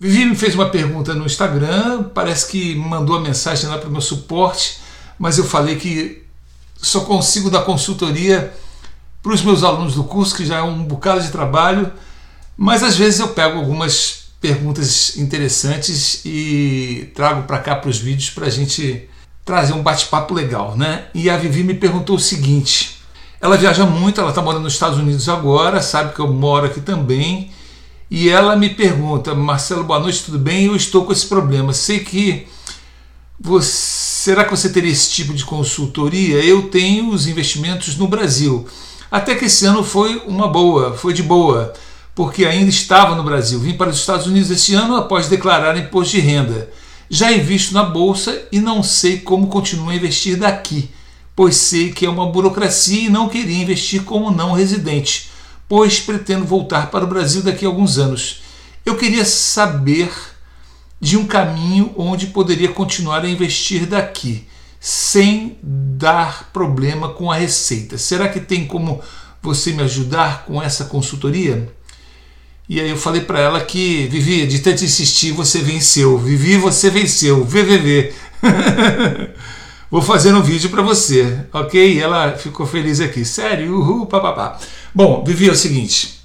Vivi me fez uma pergunta no Instagram, parece que mandou a mensagem lá para o meu suporte, mas eu falei que só consigo dar consultoria para os meus alunos do curso, que já é um bocado de trabalho, mas às vezes eu pego algumas perguntas interessantes e trago para cá para os vídeos para a gente trazer um bate-papo legal, né? E a Vivi me perguntou o seguinte: ela viaja muito, ela está morando nos Estados Unidos agora, sabe que eu moro aqui também, e ela me pergunta, Marcelo, boa noite, tudo bem? Eu estou com esse problema. Sei que você, será que você teria esse tipo de consultoria? Eu tenho os investimentos no Brasil. Até que esse ano foi uma boa, foi de boa porque ainda estava no Brasil. Vim para os Estados Unidos esse ano após declarar imposto de renda. Já invisto na bolsa e não sei como continuo a investir daqui, pois sei que é uma burocracia e não queria investir como não residente, pois pretendo voltar para o Brasil daqui a alguns anos. Eu queria saber de um caminho onde poderia continuar a investir daqui, sem dar problema com a receita. Será que tem como você me ajudar com essa consultoria? E aí eu falei para ela que, Vivi, de tanto insistir, você venceu. Vivi, você venceu. VVV. Vou fazer um vídeo para você, ok? Ela ficou feliz aqui. Sério, uhul, papapá. Bom, Vivi, é o seguinte.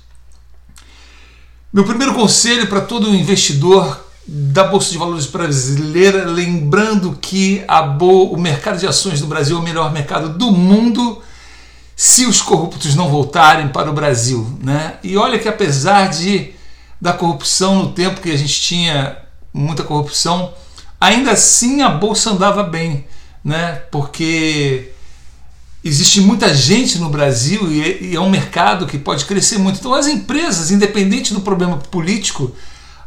Meu primeiro conselho para todo investidor da Bolsa de Valores brasileira, lembrando que a o mercado de ações do Brasil é o melhor mercado do mundo se os corruptos não voltarem para o Brasil. Né? E olha que apesar de da corrupção no tempo que a gente tinha muita corrupção, ainda assim a bolsa andava bem, né? Porque existe muita gente no Brasil e é um mercado que pode crescer muito. Então as empresas, independente do problema político,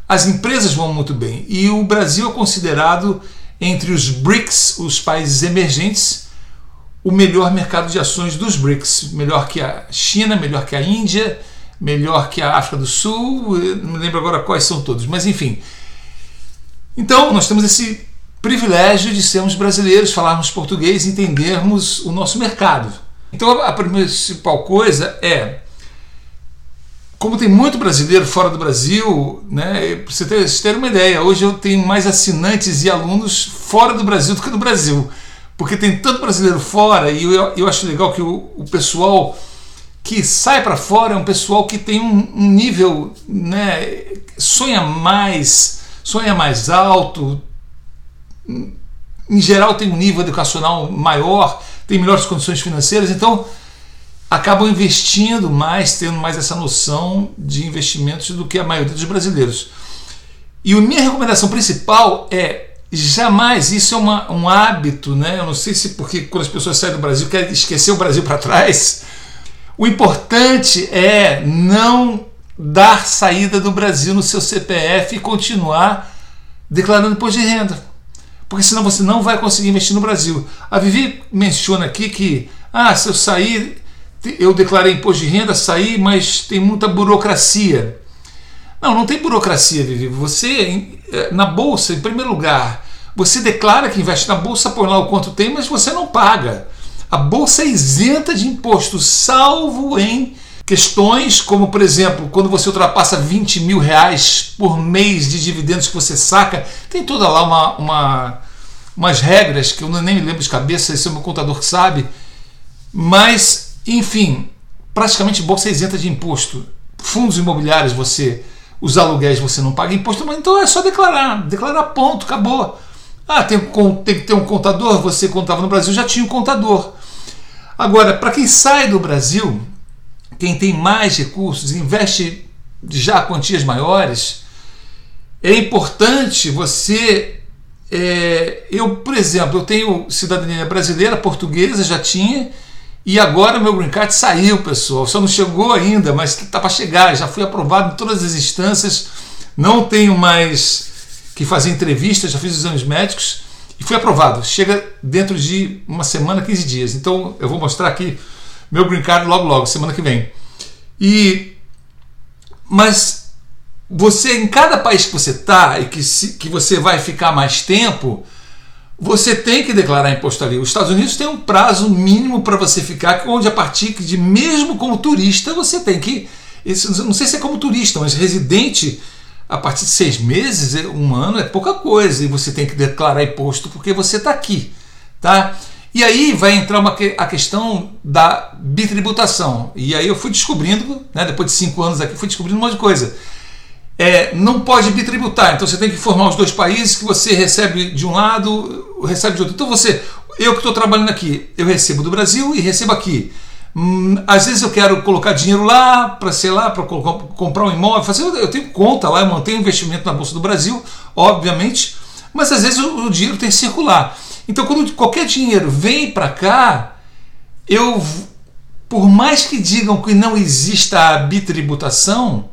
as empresas vão muito bem. E o Brasil é considerado entre os BRICS, os países emergentes, o melhor mercado de ações dos BRICS, melhor que a China, melhor que a Índia, melhor que a África do Sul, não me lembro agora quais são todos, mas enfim. Então, nós temos esse privilégio de sermos brasileiros, falarmos português, entendermos o nosso mercado. Então, a principal coisa é como tem muito brasileiro fora do Brasil, né, para vocês terem uma ideia, hoje eu tenho mais assinantes e alunos fora do Brasil do que no Brasil porque tem tanto brasileiro fora e eu, eu acho legal que o, o pessoal que sai para fora é um pessoal que tem um, um, nível, né, sonha mais, sonha mais alto, em geral tem um nível educacional maior, tem melhores condições financeiras, então acabam investindo mais, tendo mais essa noção de investimentos do que a maioria dos brasileiros. E a minha recomendação principal é Jamais, isso é uma, um hábito, né? Eu não sei se porque quando as pessoas saem do Brasil querem esquecer o Brasil para trás. O importante é não dar saída do Brasil no seu CPF e continuar declarando imposto de renda. Porque senão você não vai conseguir investir no Brasil. A Vivi menciona aqui que, ah, se eu sair, eu declarei imposto de renda, saí, mas tem muita burocracia. Não, não tem burocracia, Vivi. Você, eh, na bolsa, em primeiro lugar, você declara que investe na bolsa, põe lá o quanto tem, mas você não paga. A bolsa é isenta de imposto, salvo em questões como, por exemplo, quando você ultrapassa 20 mil reais por mês de dividendos que você saca, tem toda lá uma, uma umas regras que eu nem me lembro de cabeça, esse é o meu contador que sabe, mas, enfim, praticamente bolsa é isenta de imposto. Fundos imobiliários você os aluguéis você não paga imposto, mas então é só declarar, declarar ponto, acabou. Ah, tem, tem que ter um contador, você contava no Brasil, já tinha um contador. Agora, para quem sai do Brasil, quem tem mais recursos, investe já quantias maiores, é importante você. É, eu, por exemplo, eu tenho cidadania brasileira, portuguesa, já tinha, e agora meu green card saiu, pessoal. Só não chegou ainda, mas está para chegar. Já fui aprovado em todas as instâncias. Não tenho mais que fazer entrevistas, já fiz exames médicos e fui aprovado. Chega dentro de uma semana, 15 dias. Então eu vou mostrar aqui meu green card logo, logo, semana que vem. E mas você em cada país que você está e que, se, que você vai ficar mais tempo, você tem que declarar imposto ali. Os Estados Unidos tem um prazo mínimo para você ficar, onde a partir de mesmo como turista você tem que, não sei se é como turista, mas residente, a partir de seis meses, um ano é pouca coisa e você tem que declarar imposto porque você está aqui, tá? E aí vai entrar uma, a questão da bitributação. E aí eu fui descobrindo, né, depois de cinco anos aqui, fui descobrindo um monte de coisa. É, não pode bitributar, então você tem que informar os dois países que você recebe de um lado, recebe de outro. Então você, eu que estou trabalhando aqui, eu recebo do Brasil e recebo aqui. Hum, às vezes eu quero colocar dinheiro lá para, sei lá, para comprar um imóvel, fazer, eu tenho conta lá, eu mantenho investimento na Bolsa do Brasil, obviamente, mas às vezes o, o dinheiro tem que circular. Então, quando qualquer dinheiro vem para cá, eu, por mais que digam que não exista a bitributação,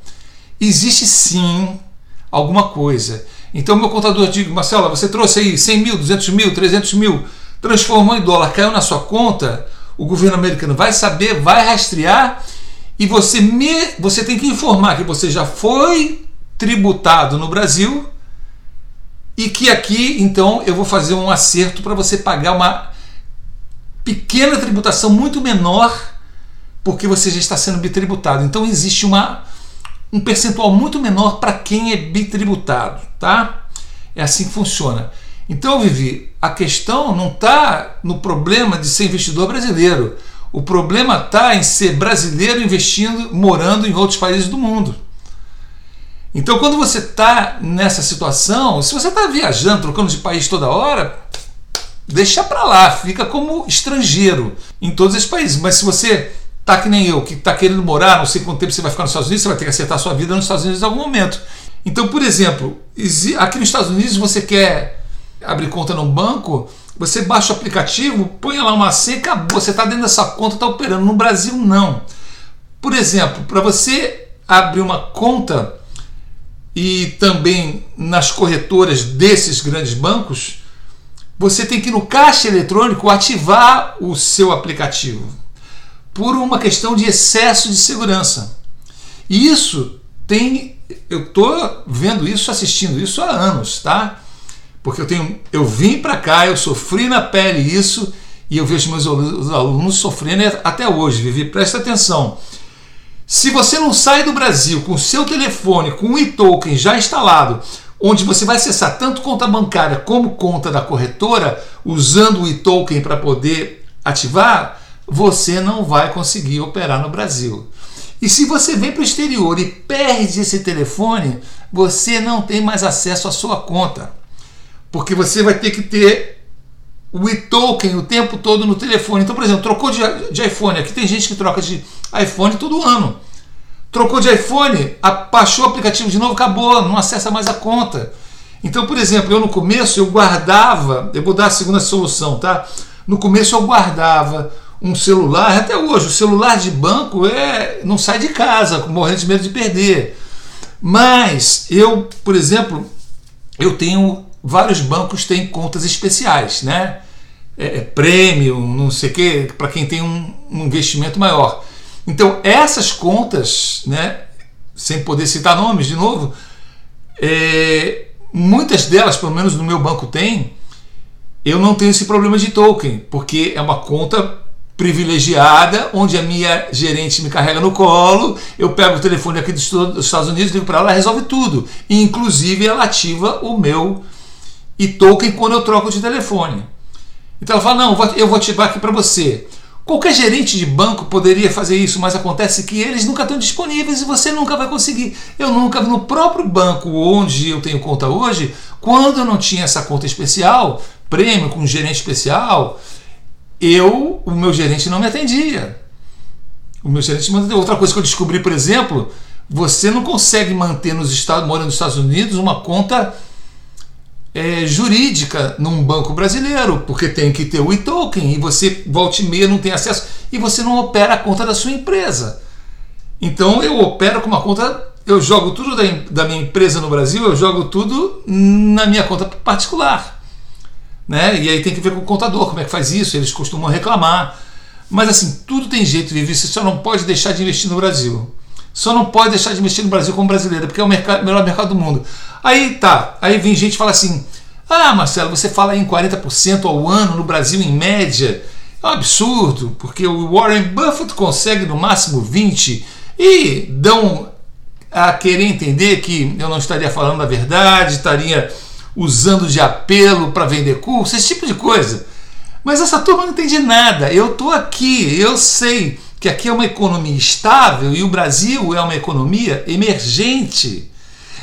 existe sim alguma coisa. Então, meu contador diz, Marcela, você trouxe aí 100 mil, 200 mil, 300 mil, transformou em dólar, caiu na sua conta, o governo americano vai saber, vai rastrear e você, me, você tem que informar que você já foi tributado no Brasil e que aqui então eu vou fazer um acerto para você pagar uma pequena tributação muito menor porque você já está sendo bitributado. Então existe uma, um percentual muito menor para quem é bitributado, tá? É assim que funciona. Então, Vivi, a questão não está no problema de ser investidor brasileiro. O problema está em ser brasileiro investindo, morando em outros países do mundo. Então, quando você está nessa situação, se você está viajando, trocando de país toda hora, deixa para lá, fica como estrangeiro em todos esses países. Mas se você tá que nem eu, que está querendo morar, não sei quanto tempo você vai ficar nos Estados Unidos, você vai ter que acertar sua vida nos Estados Unidos em algum momento. Então, por exemplo, aqui nos Estados Unidos você quer abrir conta num banco, você baixa o aplicativo, põe lá uma senha, acabou, você está dentro dessa conta, está operando. No Brasil, não. Por exemplo, para você abrir uma conta e também nas corretoras desses grandes bancos, você tem que no caixa eletrônico ativar o seu aplicativo por uma questão de excesso de segurança. E isso tem, eu estou vendo isso, assistindo isso há anos, tá? porque eu tenho, eu vim para cá, eu sofri na pele isso e eu vejo meus alunos sofrendo até hoje. Vivi, presta atenção. Se você não sai do Brasil com seu telefone, com o e-token já instalado, onde você vai acessar tanto conta bancária como conta da corretora, usando o e-token para poder ativar, você não vai conseguir operar no Brasil. E se você vem para o exterior e perde esse telefone, você não tem mais acesso à sua conta porque você vai ter que ter o e-token o tempo todo no telefone. Então, por exemplo, trocou de, de iPhone, aqui tem gente que troca de iPhone todo ano. Trocou de iPhone, baixou o aplicativo de novo, acabou, não acessa mais a conta. Então, por exemplo, eu no começo eu guardava, eu vou dar a segunda solução, tá? No começo eu guardava um celular, até hoje, o celular de banco é não sai de casa, morrendo de medo de perder. Mas eu, por exemplo, eu tenho vários bancos têm contas especiais, né? É, é prêmio, não sei o quê, para quem tem um, um, investimento maior. Então, essas contas, né, sem poder citar nomes de novo, é, muitas delas, pelo menos no meu banco tem, eu não tenho esse problema de token, porque é uma conta privilegiada, onde a minha gerente me carrega no colo, eu pego o telefone aqui dos Estados Unidos, ligo para ela, ela resolve tudo. E, inclusive, ela ativa o meu e token quando eu troco de telefone. Então ela fala: não, eu vou ativar aqui para você. Qualquer gerente de banco poderia fazer isso, mas acontece que eles nunca estão disponíveis e você nunca vai conseguir. Eu nunca, no próprio banco onde eu tenho conta hoje, quando eu não tinha essa conta especial, prêmio com gerente especial, eu, o meu gerente não me atendia. O meu gerente me atendia. Outra coisa que eu descobri, por exemplo, você não consegue manter nos Estados, morando nos Estados Unidos, uma conta é, jurídica num banco brasileiro, porque tem que ter o e-token e você volta e meia não tem acesso e você não opera a conta da sua empresa. Então eu opero com uma conta, eu jogo tudo da, da minha empresa no Brasil, eu jogo tudo na minha conta particular. Né? E aí tem que ver com o contador como é que faz isso, eles costumam reclamar. Mas assim, tudo tem jeito de viver, você só não pode deixar de investir no Brasil. Só não pode deixar de investir no Brasil como brasileiro, porque é o mercado, melhor mercado do mundo. Aí tá, aí vem gente e fala assim: ah, Marcelo, você fala em 40% ao ano no Brasil em média. É um absurdo, porque o Warren Buffett consegue no máximo 20% e dão a querer entender que eu não estaria falando a verdade, estaria usando de apelo para vender curso, esse tipo de coisa. Mas essa turma não entende nada. Eu estou aqui, eu sei que aqui é uma economia estável e o Brasil é uma economia emergente.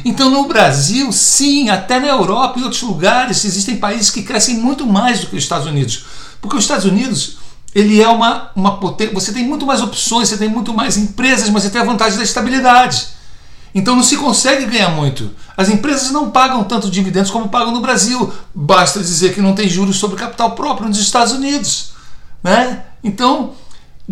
Então, no Brasil, sim, até na Europa e outros lugares, existem países que crescem muito mais do que os Estados Unidos. Porque os Estados Unidos, ele é uma, uma potência. Você tem muito mais opções, você tem muito mais empresas, mas você tem a vantagem da estabilidade. Então não se consegue ganhar muito. As empresas não pagam tanto dividendos como pagam no Brasil. Basta dizer que não tem juros sobre capital próprio nos Estados Unidos. Né? Então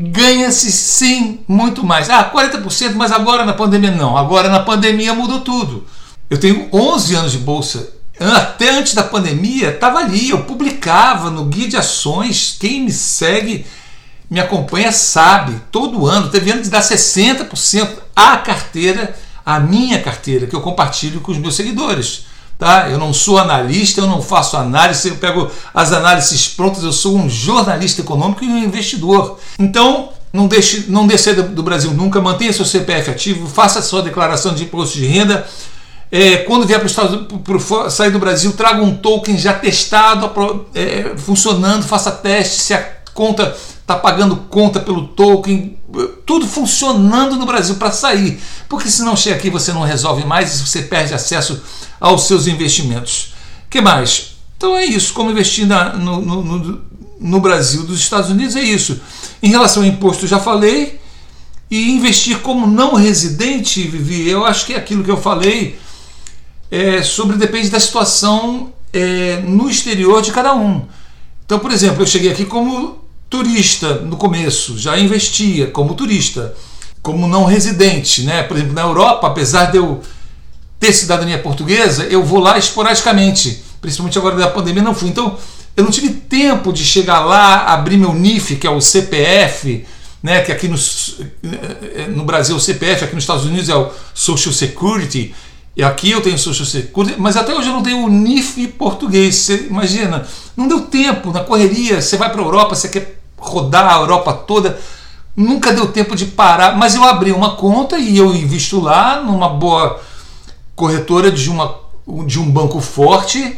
ganha-se sim muito mais. Ah, 40%, mas agora na pandemia não. Agora na pandemia mudou tudo. Eu tenho 11 anos de bolsa. Até antes da pandemia, estava ali. Eu publicava no guia de ações. Quem me segue, me acompanha, sabe. Todo ano, teve ano de dar 60% à carteira a minha carteira que eu compartilho com os meus seguidores. Tá? Eu não sou analista, eu não faço análise, eu pego as análises prontas, eu sou um jornalista econômico e um investidor. Então, não deixe, não descer do Brasil nunca, mantenha seu CPF ativo, faça sua declaração de imposto de renda. É, quando vier para sair do Brasil, traga um token já testado, é, funcionando, faça teste se a conta está pagando conta pelo token, tudo funcionando no Brasil para sair. Porque se não chega aqui você não resolve mais e você perde acesso aos seus investimentos. que mais? Então é isso, como investir na, no, no, no Brasil dos Estados Unidos é isso. Em relação ao imposto, já falei. E investir como não residente, Vivi, eu acho que é aquilo que eu falei é, sobre depende da situação é, no exterior de cada um. Então, por exemplo, eu cheguei aqui como turista no começo, já investia como turista, como não residente, né? Por exemplo, na Europa, apesar de eu ter cidadania portuguesa, eu vou lá esporadicamente, principalmente agora da pandemia não fui. Então, eu não tive tempo de chegar lá, abrir meu NIF, que é o CPF, né, que aqui no, no Brasil é o CPF, aqui nos Estados Unidos é o Social Security, e aqui eu tenho Social Security, mas até hoje eu não tenho o NIF português. Você imagina, não deu tempo na correria. Você vai para a Europa, você quer rodar a Europa toda. Nunca deu tempo de parar, mas eu abri uma conta e eu invisto lá numa boa corretora de, uma, de um banco forte.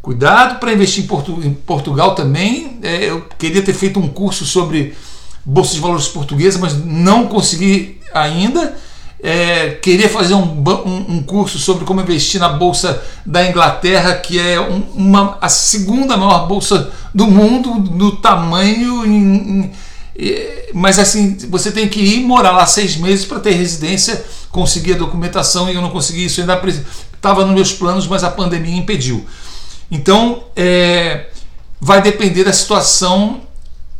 Cuidado para investir em, Portu, em Portugal também. É, eu queria ter feito um curso sobre Bolsa de Valores Portuguesa, mas não consegui ainda. É, queria fazer um, um, um, curso sobre como investir na bolsa da Inglaterra, que é um, uma, a segunda maior bolsa do mundo, no tamanho. Em, em, mas assim, você tem que ir morar lá seis meses para ter residência, conseguir a documentação e eu não consegui isso. Ainda estava nos meus planos, mas a pandemia impediu. Então, é, vai depender da situação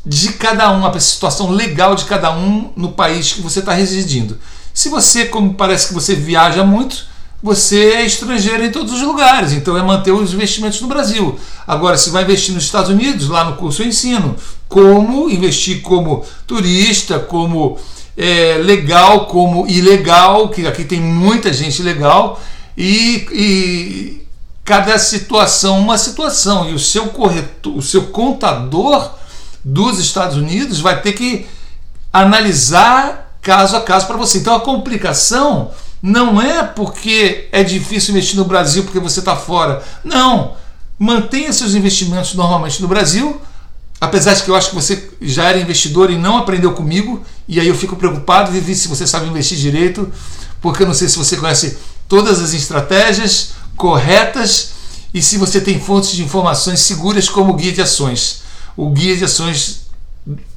de cada um, a situação legal de cada um no país que você está residindo. Se você, como parece que você viaja muito, você é estrangeiro em todos os lugares, então é manter os investimentos no Brasil. Agora, se vai investir nos Estados Unidos, lá no curso eu ensino como investir como turista, como é, legal, como ilegal, que aqui tem muita gente legal, e, e cada situação uma situação. E o seu corretor, o seu contador dos Estados Unidos vai ter que analisar caso a caso para você. Então a complicação não é porque é difícil investir no Brasil porque você está fora. Não. Mantenha seus investimentos normalmente no Brasil. Apesar de que eu acho que você já era investidor e não aprendeu comigo, e aí eu fico preocupado, Vivi, se você sabe investir direito, porque eu não sei se você conhece todas as estratégias corretas e se você tem fontes de informações seguras como o guia de ações. O guia de ações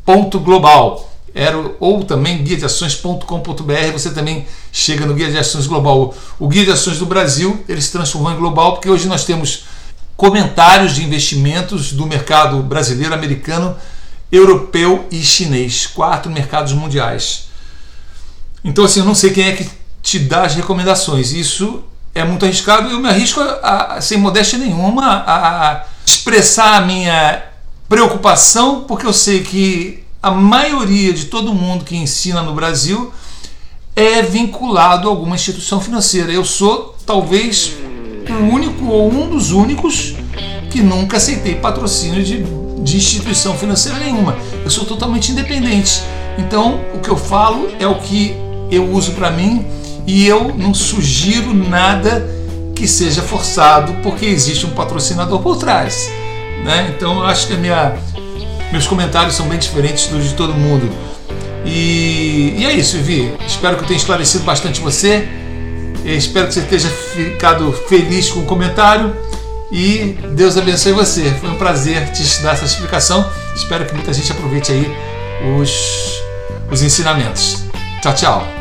ponto global era, ou também guia de ações.com.br, você também chega no Guia de Ações Global. O Guia de Ações do Brasil, ele se transformou em global porque hoje nós temos comentários de investimentos do mercado brasileiro, americano, europeu e chinês, quatro mercados mundiais. Então assim, eu não sei quem é que te dá as recomendações. Isso é muito arriscado. Eu me arrisco, a, a, sem modéstia nenhuma, a, a expressar a minha preocupação, porque eu sei que a maioria de todo mundo que ensina no Brasil é vinculado a alguma instituição financeira. Eu sou talvez o único ou um dos únicos que nunca aceitei patrocínio de, de instituição financeira nenhuma. Eu sou totalmente independente. Então, o que eu falo é o que eu uso para mim E eu não sugiro nada que seja forçado, porque existe um patrocinador por trás. Né? Então eu acho que minha, meus comentários são bem diferentes dos de todo mundo. E, e é isso, Vivi. Espero que eu tenha esclarecido bastante você. espero que você tenha ficado feliz com o comentário. E Deus abençoe você. Foi um prazer te dar essa explicação. Espero que muita gente aproveite aí os, os ensinamentos. Tchau, tchau.